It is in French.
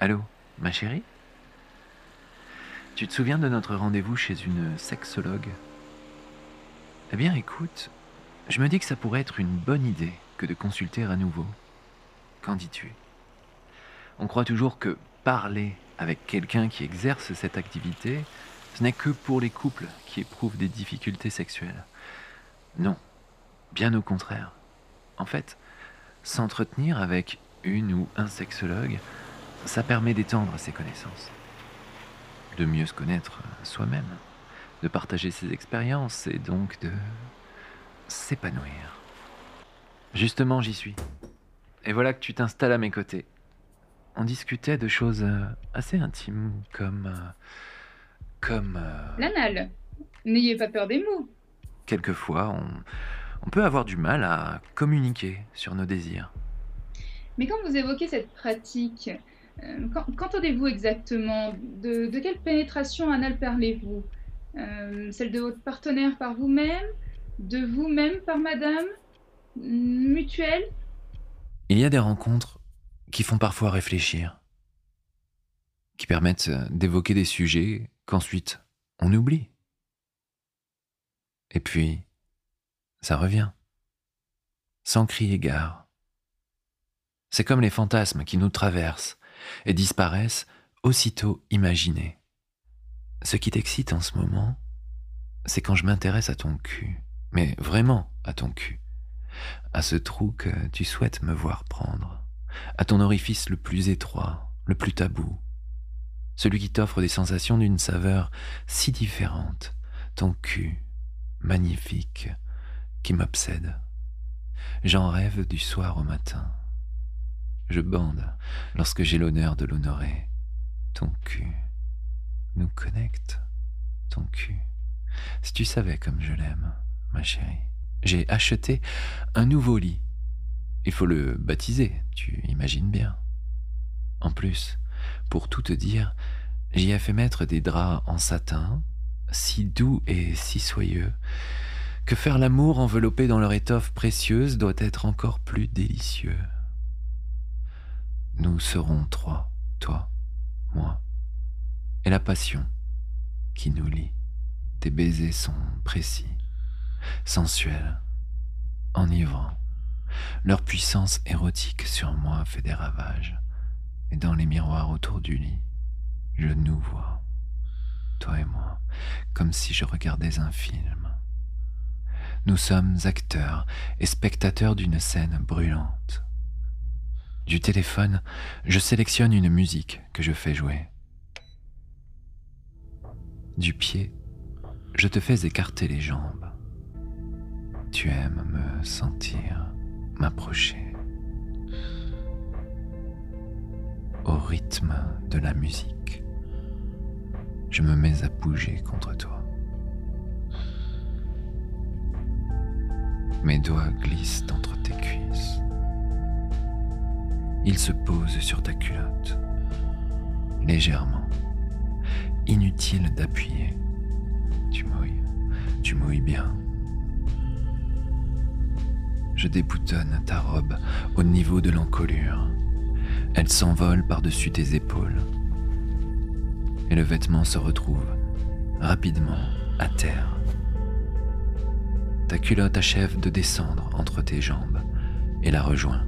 Allô, ma chérie? Tu te souviens de notre rendez-vous chez une sexologue? Eh bien écoute, je me dis que ça pourrait être une bonne idée que de consulter à nouveau. Qu'en dis-tu? On croit toujours que parler avec quelqu'un qui exerce cette activité, ce n'est que pour les couples qui éprouvent des difficultés sexuelles. Non, bien au contraire. En fait, s'entretenir avec une ou un sexologue, ça permet d'étendre ses connaissances, de mieux se connaître soi-même, de partager ses expériences et donc de s'épanouir. Justement, j'y suis. Et voilà que tu t'installes à mes côtés. On discutait de choses euh, assez intimes, comme... euh, comme... euh, L'anal. N'ayez pas peur des mots. quelquefois, on, on peut avoir du mal à communiquer sur nos désirs. Mais quand vous évoquez cette pratique, euh, qu'entendez-vous exactement de, de quelle pénétration anale parlez-vous? Euh, Celle de votre partenaire par vous-même De vous-même par madame Mutuelle? Il y a des rencontres qui font parfois réfléchir, qui permettent euh, d'évoquer des sujets qu'ensuite on oublie. Et puis, ça revient, sans crier gare. C'est comme les fantasmes qui nous traversent et disparaissent aussitôt imaginés. Ce qui t'excite en ce moment, c'est quand je m'intéresse à ton cul, mais vraiment à ton cul, à ce trou que tu souhaites me voir prendre, à ton orifice le plus étroit, le plus tabou, celui qui t'offre des sensations d'une saveur si différente, ton cul, magnifique, qui m'obsède. J'en rêve du soir au matin. Je bande lorsque j'ai l'honneur de l'honorer. Ton cul nous connecte, ton cul. Si tu savais comme je l'aime, ma chérie. J'ai acheté un nouveau lit. Il faut le baptiser, tu imagines bien. En plus, pour tout te dire, j'y ai fait mettre des draps en satin, si doux et si soyeux, que faire l'amour enveloppé dans leur étoffe précieuse doit être encore plus délicieux. Nous serons trois, toi, moi, et la passion qui nous lie. Tes baisers sont précis, sensuels, enivrants. Leur puissance érotique sur moi fait des ravages, et dans les miroirs autour du lit, je nous vois, toi et moi, comme si je regardais un film. Nous sommes acteurs et spectateurs d'une scène brûlante. Du téléphone, je sélectionne une musique que je fais jouer. Du pied, je te fais écarter les jambes. Tu aimes me sentir, m'approcher. Au rythme de la musique, je me mets à bouger contre toi. Mes doigts glissent entre tes cuisses. Ils se posent sur ta culotte, légèrement. Inutile d'appuyer. Tu mouilles, tu mouilles bien. Je déboutonne ta robe au niveau de l'encolure. Elle s'envole par-dessus tes épaules. Et le vêtement se retrouve rapidement à terre. Ta culotte achève de descendre entre tes jambes et la rejoint.